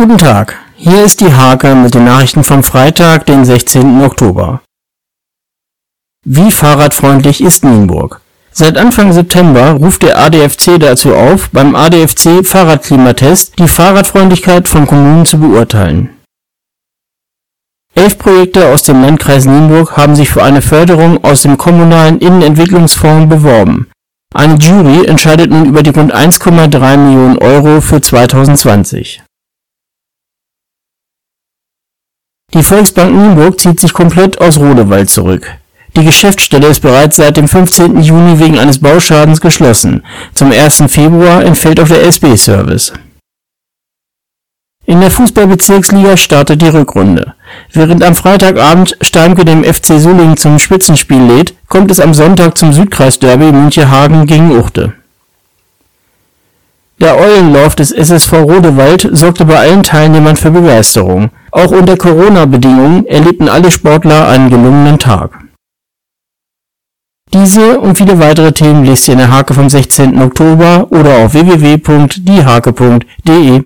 Guten Tag, hier ist die Hake mit den Nachrichten vom Freitag, den 16. Oktober. Wie fahrradfreundlich ist Nienburg? Seit Anfang September ruft der ADFC dazu auf, beim ADFC Fahrradklimatest die Fahrradfreundlichkeit von Kommunen zu beurteilen. Elf Projekte aus dem Landkreis Nienburg haben sich für eine Förderung aus dem Kommunalen Innenentwicklungsfonds beworben. Eine Jury entscheidet nun über die rund 1,3 Millionen Euro für 2020. Die Volksbank Nienburg zieht sich komplett aus Rodewald zurück. Die Geschäftsstelle ist bereits seit dem 15. Juni wegen eines Bauschadens geschlossen, zum 1. Februar entfällt auch der SB-Service. In der Fußball-Bezirksliga startet die Rückrunde. Während am Freitagabend Steimke dem FC Sulling zum Spitzenspiel lädt, kommt es am Sonntag zum Südkreisderby Münchehagen gegen Uchte. Der Eulenlauf des SSV Rodewald sorgte bei allen Teilnehmern für Begeisterung. Auch unter Corona-Bedingungen erlebten alle Sportler einen gelungenen Tag. Diese und viele weitere Themen lest ihr in der Hake vom 16. Oktober oder auf www.diehake.de